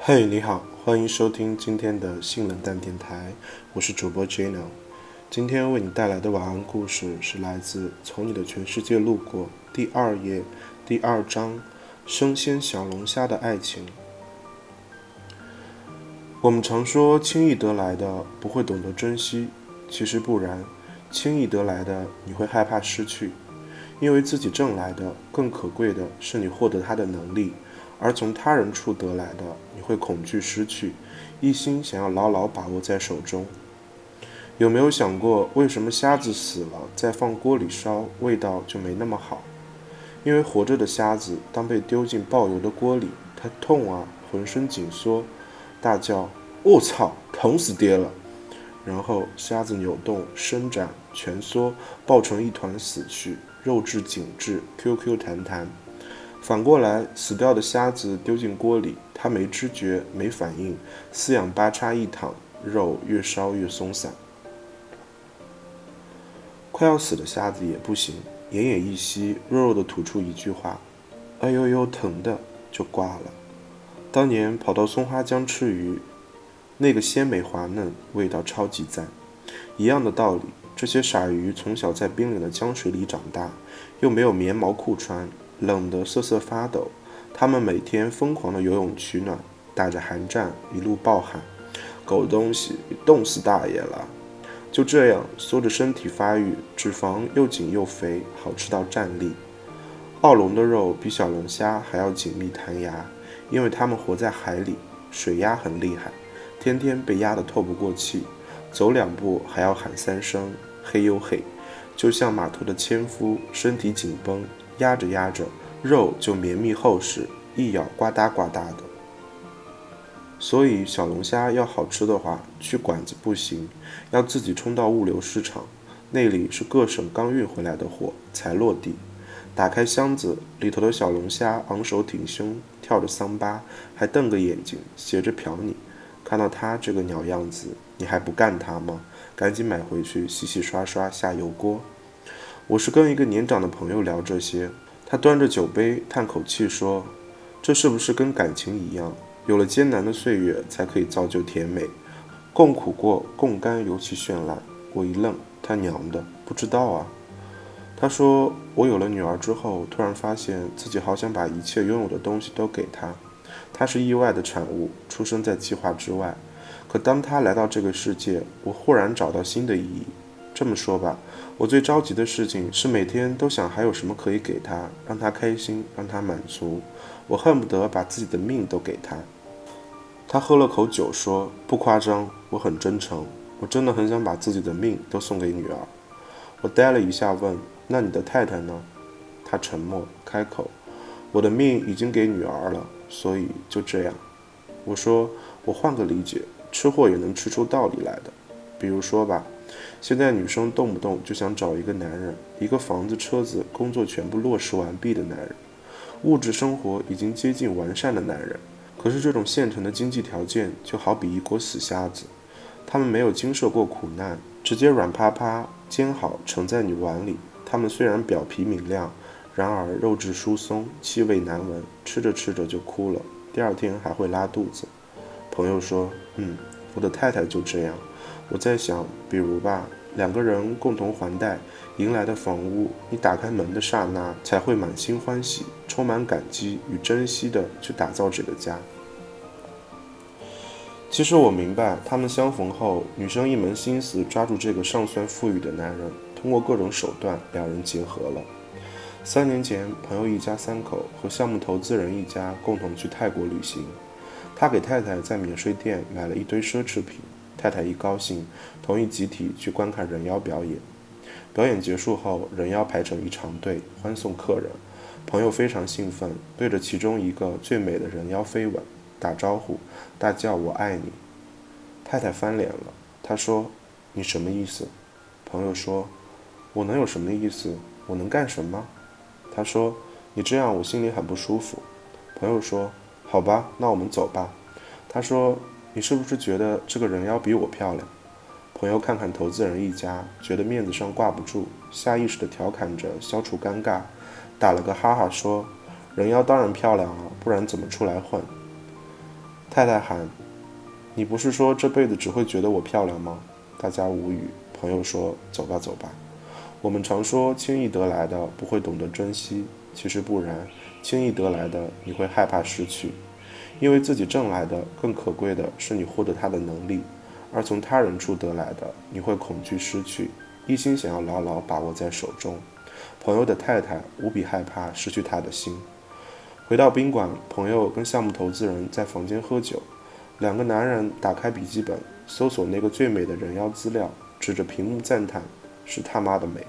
嘿，你好，欢迎收听今天的性冷淡电台，我是主播 Jano。今天为你带来的晚安故事是来自《从你的全世界路过》第二页第二章“生鲜小龙虾的爱情”。我们常说轻易得来的不会懂得珍惜，其实不然，轻易得来的你会害怕失去，因为自己挣来的更可贵的是你获得它的能力。而从他人处得来的，你会恐惧失去，一心想要牢牢把握在手中。有没有想过，为什么虾子死了再放锅里烧，味道就没那么好？因为活着的虾子，当被丢进爆油的锅里，它痛啊，浑身紧缩，大叫：“我操，疼死爹了！”然后虾子扭动、伸展、蜷缩，抱成一团死去，肉质紧致，Q Q 弹弹。反过来，死掉的虾子丢进锅里，它没知觉、没反应，四仰八叉一躺，肉越烧越松散。快要死的虾子也不行，奄奄一息，弱弱的吐出一句话：“哎呦呦，疼的！”就挂了。当年跑到松花江吃鱼，那个鲜美滑嫩，味道超级赞。一样的道理，这些傻鱼从小在冰冷的江水里长大，又没有棉毛裤穿。冷得瑟瑟发抖，他们每天疯狂的游泳取暖，打着寒战，一路暴喊：“狗东西，冻死大爷了！”就这样，缩着身体发育，脂肪又紧又肥，好吃到站立。澳龙的肉比小龙虾还要紧密弹牙，因为它们活在海里，水压很厉害，天天被压得透不过气，走两步还要喊三声“嘿呦嘿”，就像码头的纤夫，身体紧绷。压着压着，肉就绵密厚实，一咬呱嗒呱嗒的。所以小龙虾要好吃的话，去馆子不行，要自己冲到物流市场，那里是各省刚运回来的货才落地。打开箱子，里头的小龙虾昂首挺胸，跳着桑巴，还瞪个眼睛，斜着瞟你。看到它这个鸟样子，你还不干它吗？赶紧买回去洗洗刷刷下油锅。我是跟一个年长的朋友聊这些，他端着酒杯叹口气说：“这是不是跟感情一样，有了艰难的岁月，才可以造就甜美？共苦过，共甘尤其绚烂。”我一愣，他娘的，不知道啊。他说：“我有了女儿之后，突然发现自己好想把一切拥有的东西都给她。她是意外的产物，出生在计划之外。可当她来到这个世界，我忽然找到新的意义。”这么说吧，我最着急的事情是每天都想还有什么可以给他，让他开心，让他满足。我恨不得把自己的命都给他。他喝了口酒，说：“不夸张，我很真诚，我真的很想把自己的命都送给女儿。”我呆了一下，问：“那你的太太呢？”他沉默，开口：“我的命已经给女儿了，所以就这样。”我说：“我换个理解，吃货也能吃出道理来的。比如说吧。”现在女生动不动就想找一个男人，一个房子、车子、工作全部落实完毕的男人，物质生活已经接近完善的男人。可是这种现成的经济条件就好比一锅死虾子，他们没有经受过苦难，直接软趴趴煎好盛在你碗里。他们虽然表皮明亮，然而肉质疏松，气味难闻，吃着吃着就哭了，第二天还会拉肚子。朋友说：“嗯，我的太太就这样。”我在想，比如吧，两个人共同还贷迎来的房屋，你打开门的刹那，才会满心欢喜，充满感激与珍惜的去打造这个家。其实我明白，他们相逢后，女生一门心思抓住这个尚算富裕的男人，通过各种手段，两人结合了。三年前，朋友一家三口和项目投资人一家共同去泰国旅行，他给太太在免税店买了一堆奢侈品。太太一高兴，同意集体去观看人妖表演。表演结束后，人妖排成一长队欢送客人。朋友非常兴奋，对着其中一个最美的人妖飞吻，打招呼，大叫“我爱你”。太太翻脸了，她说：“你什么意思？”朋友说：“我能有什么意思？我能干什么？”他说：“你这样我心里很不舒服。”朋友说：“好吧，那我们走吧。”他说。你是不是觉得这个人妖比我漂亮？朋友看看投资人一家，觉得面子上挂不住，下意识地调侃着消除尴尬，打了个哈哈说：“人妖当然漂亮了，不然怎么出来混？”太太喊：“你不是说这辈子只会觉得我漂亮吗？”大家无语。朋友说：“走吧，走吧。”我们常说轻易得来的不会懂得珍惜，其实不然。轻易得来的你会害怕失去，因为自己挣来的更可贵的是你获得它的能力，而从他人处得来的你会恐惧失去，一心想要牢牢把握在手中。朋友的太太无比害怕失去他的心。回到宾馆，朋友跟项目投资人在房间喝酒，两个男人打开笔记本，搜索那个最美的人妖资料，指着屏幕赞叹：“是他妈的美！”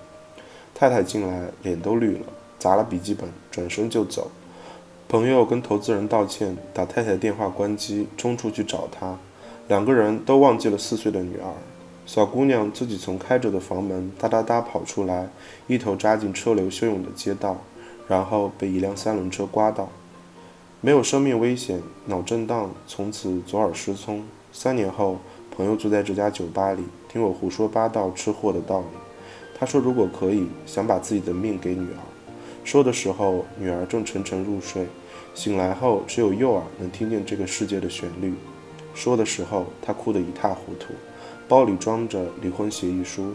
太太进来，脸都绿了，砸了笔记本，转身就走。朋友跟投资人道歉，打太太电话关机，冲出去找她。两个人都忘记了四岁的女儿。小姑娘自己从开着的房门哒哒哒跑出来，一头扎进车流汹涌的街道。然后被一辆三轮车刮到，没有生命危险，脑震荡，从此左耳失聪。三年后，朋友坐在这家酒吧里，听我胡说八道吃货的道理。他说：“如果可以，想把自己的命给女儿。”说的时候，女儿正沉沉入睡，醒来后只有右耳能听见这个世界的旋律。说的时候，她哭得一塌糊涂，包里装着离婚协议书。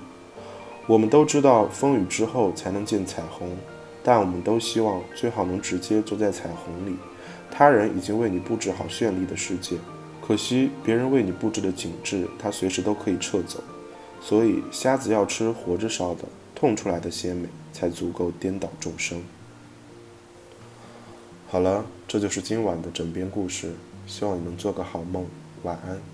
我们都知道，风雨之后才能见彩虹。但我们都希望最好能直接坐在彩虹里。他人已经为你布置好绚丽的世界，可惜别人为你布置的景致，他随时都可以撤走。所以瞎子要吃活着烧的，痛出来的鲜美才足够颠倒众生。好了，这就是今晚的枕边故事，希望你能做个好梦，晚安。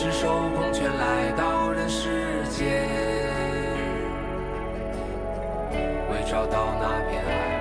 赤手空拳来到人世间，为找到那片爱，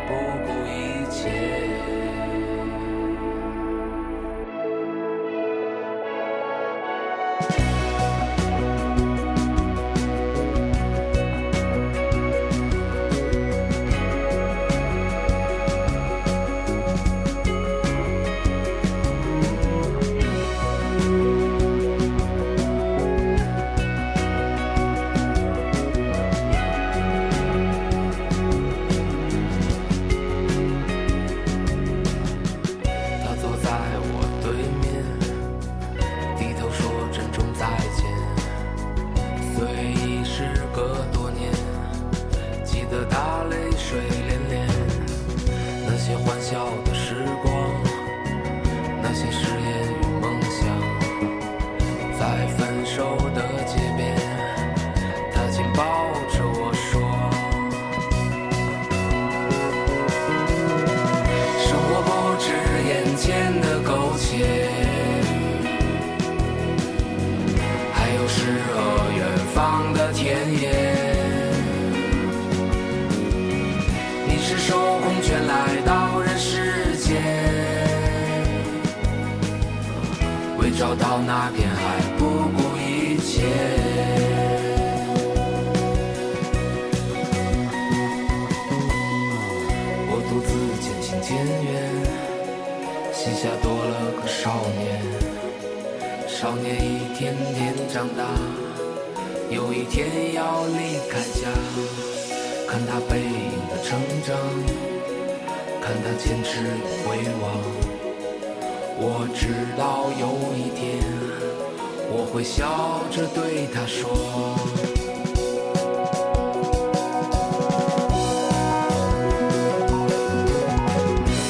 手空拳来到人世间，为找到那片海，不顾一切。我独自渐行渐远，膝下多了个少年。少年一天天长大，有一天要离开家。看他背影的成长，看他坚持与回望。我知道有一天，我会。笑着对他说。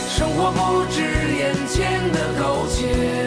生活不止眼前的苟且，